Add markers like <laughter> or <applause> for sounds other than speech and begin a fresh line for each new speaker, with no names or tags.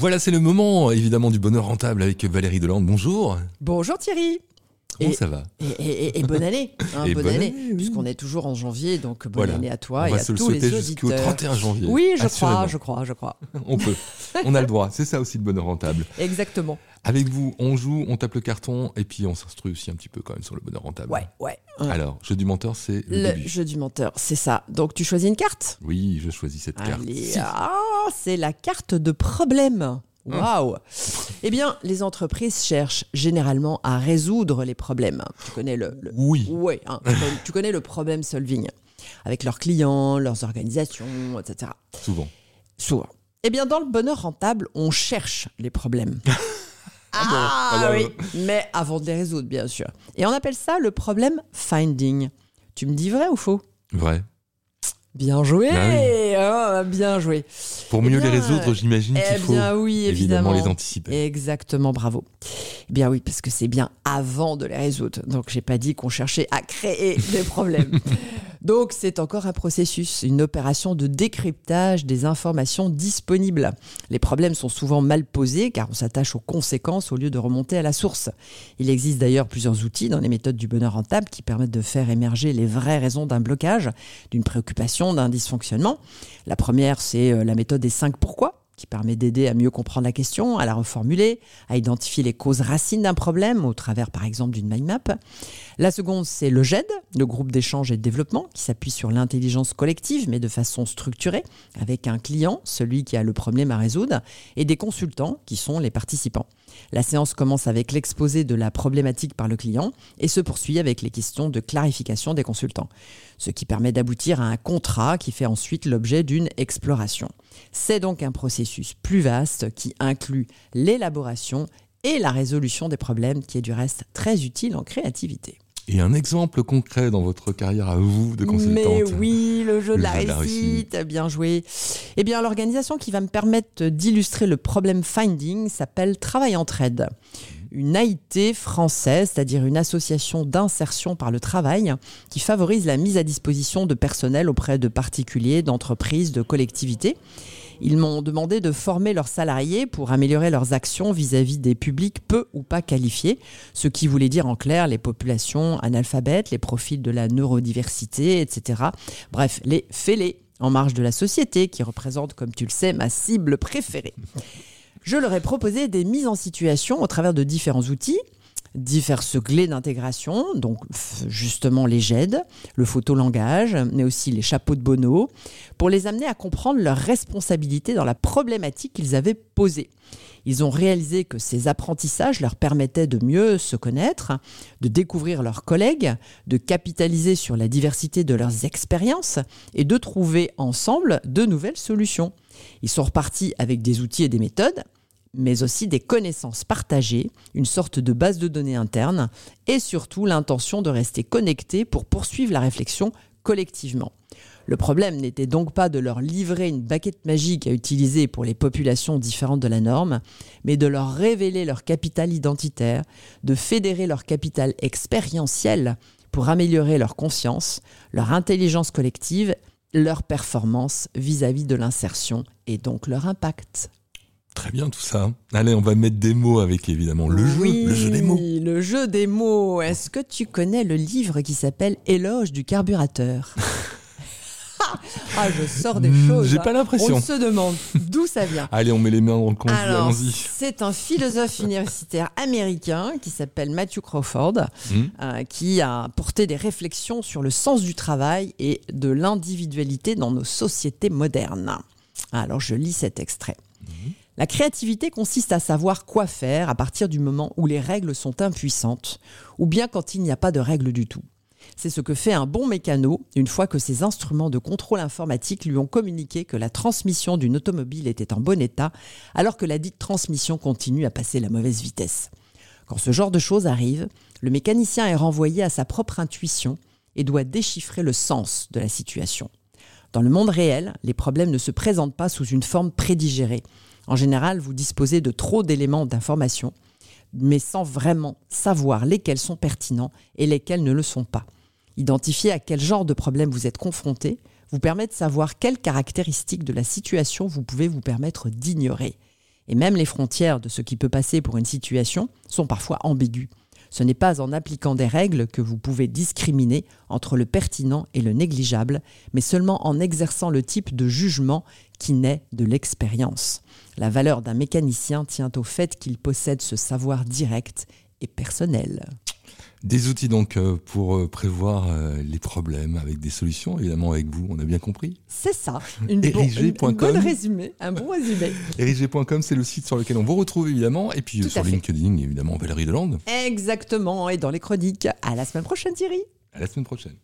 Voilà, c'est le moment évidemment du bonheur rentable avec Valérie Delande. Bonjour.
Bonjour Thierry.
Comment ça va?
et, et- et bonne année, hein, <laughs>
Et
bonne,
bonne
année,
année, oui.
puisqu'on est toujours en janvier, donc bonne
Voilà.
année à toi
On
et
va
à
se le
tous les
souhaiter jusqu'au
auditeurs.
31 janvier.
Oui, je
Assurément.
crois, je crois, je crois. <laughs>
On peut. On a le droit. C'est ça aussi le bonheur rentable. <laughs>
Exactement.
Avec vous, on joue, on tape le carton et puis on s'instruit aussi un petit peu quand même sur le bonheur rentable.
Ouais, ouais.
Alors, jeu du menteur, c'est le,
Le
début.
jeu du menteur, c'est ça. Donc tu choisis une carte?
Oui, je choisis cette carte.
Allez, ah, c'est la carte de problème. Waouh Eh bien, les entreprises cherchent généralement à résoudre les problèmes. Tu connais le, le-
Oui.
Ouais, hein, tu, connais, tu connais le problem solving avec leurs clients, leurs organisations, etc.
Souvent.
Souvent. Eh bien, dans le bonheur rentable, on cherche les problèmes. <laughs>
Ah bon Ah bah,
oui, mais avant de les résoudre, bien sûr. Et on appelle ça le problème finding. Tu me dis vrai ou faux?
Vrai.
Bien joué,
Ah
Oh, bien joué.
Pour
Eh
mieux les résoudre, j'imagine
Eh
qu'il faut
bien oui,
évidemment
évidemment.
les anticiper.
Exactement, bravo. Eh bien oui, parce que c'est bien avant de les résoudre. Donc j'ai pas dit qu'on cherchait à créer des problèmes. <laughs> Donc c'est encore un processus, une opération de décryptage des informations disponibles. Les problèmes sont souvent mal posés car on s'attache aux conséquences au lieu de remonter à la source. Il existe d'ailleurs plusieurs outils dans les méthodes du bonheur rentable qui permettent de faire émerger les vraies raisons d'un blocage, d'une préoccupation, d'un dysfonctionnement. La première, c'est euh, la méthode des 5 pourquoi qui permet d'aider à mieux comprendre la question, à la reformuler, à identifier les causes racines d'un problème au travers par exemple d'une mind map. La seconde, c'est le GED, le groupe d'échange et de développement, qui s'appuie sur l'intelligence collective, mais de façon structurée, avec un client, celui qui a le problème à résoudre, et des consultants, qui sont les participants. La séance commence avec l'exposé de la problématique par le client et se poursuit avec les questions de clarification des consultants, ce qui permet d'aboutir à un contrat qui fait ensuite l'objet d'une exploration. C'est donc un processus plus vaste qui inclut l'élaboration et la résolution des problèmes, qui est du reste très utile en créativité.
Et un exemple concret dans votre carrière à vous de consultante.
Mais oui, le jeu de
Le
la
jeu de la
réussite, bien joué. Eh bien, l'organisation qui va me permettre d'illustrer le problème finding s'appelle Travail Entraide. Une AIT française, c'est-à-dire une association d'insertion par le travail qui favorise la mise à disposition de personnel auprès de particuliers, d'entreprises, de collectivités. Ils m'ont demandé de former leurs salariés pour améliorer leurs actions vis-à-vis des publics peu ou pas qualifiés, ce qui voulait dire en clair les populations analphabètes, les profils de la neurodiversité, etc. Bref, les fêlés en marge de la société qui représentent, comme tu le sais, ma cible préférée. Je leur ai proposé des mises en situation au travers de différents outils, diverses clés d'intégration, donc justement les GED, le photolangage, mais aussi les chapeaux de Bono, pour les amener à comprendre leurs responsabilités dans la problématique qu'ils avaient posée. Ils ont réalisé que ces apprentissages leur permettaient de mieux se connaître, de découvrir leurs collègues, de capitaliser sur la diversité de leurs expériences et de trouver ensemble de nouvelles solutions. Ils sont repartis avec des outils et des méthodes, mais aussi des connaissances partagées, une sorte de base de données interne et surtout l'intention de rester connectés pour poursuivre la réflexion collectivement. Le problème n'était donc pas de leur livrer une baguette magique à utiliser pour les populations différentes de la norme, mais de leur révéler leur capital identitaire, de fédérer leur capital expérientiel pour améliorer leur conscience, leur intelligence collective, leur performance vis-à-vis de l'insertion et donc leur impact.
Très bien tout ça. Allez, on va mettre des mots avec évidemment le jeu, le jeu des mots.
Le jeu des mots. Est-ce que tu connais le livre qui s'appelle Éloge du carburateur <laughs> Ah, je sors des
Hmm,
choses.
j'ai pas l'impression.
On se demande d'où ça vient.
Allez, on met les mains dans le
Alors,
allons-y.
c'est un philosophe universitaire américain qui s'appelle Matthew Crawford,
Hmm.
euh, qui a porté des réflexions sur le sens du travail et de l'individualité dans nos sociétés modernes. Alors, je lis cet extrait. La créativité consiste à savoir quoi faire à partir du moment où les règles sont impuissantes, ou bien quand il n'y a pas de règles du tout. C'est ce que fait un bon mécano une fois que ses instruments de contrôle informatique lui ont communiqué que la transmission d'une automobile était en bon état, alors que la dite transmission continue à passer la mauvaise vitesse. Quand ce genre de choses arrive, le mécanicien est renvoyé à sa propre intuition et doit déchiffrer le sens de la situation. Dans le monde réel, les problèmes ne se présentent pas sous une forme prédigérée. En général, vous disposez de trop d'éléments d'information, mais sans vraiment savoir lesquels sont pertinents et lesquels ne le sont pas. Identifier à quel genre de problème vous êtes confronté vous permet de savoir quelles caractéristiques de la situation vous pouvez vous permettre d'ignorer. Et même les frontières de ce qui peut passer pour une situation sont parfois ambiguës. Ce n'est pas en appliquant des règles que vous pouvez discriminer entre le pertinent et le négligeable, mais seulement en exerçant le type de jugement qui naît de l'expérience. La valeur d'un mécanicien tient au fait qu'il possède ce savoir direct et personnel.
Des outils donc euh, pour euh, prévoir euh, les problèmes avec des solutions, évidemment avec vous, on a bien compris.
C'est ça, une, bon, une, bonne résumé, un bon résumé.
Erigé.com, c'est le site sur lequel on vous retrouve évidemment, et puis sur LinkedIn, évidemment, Valérie Delande.
Exactement, et dans les chroniques. À la semaine prochaine Thierry.
À la semaine prochaine.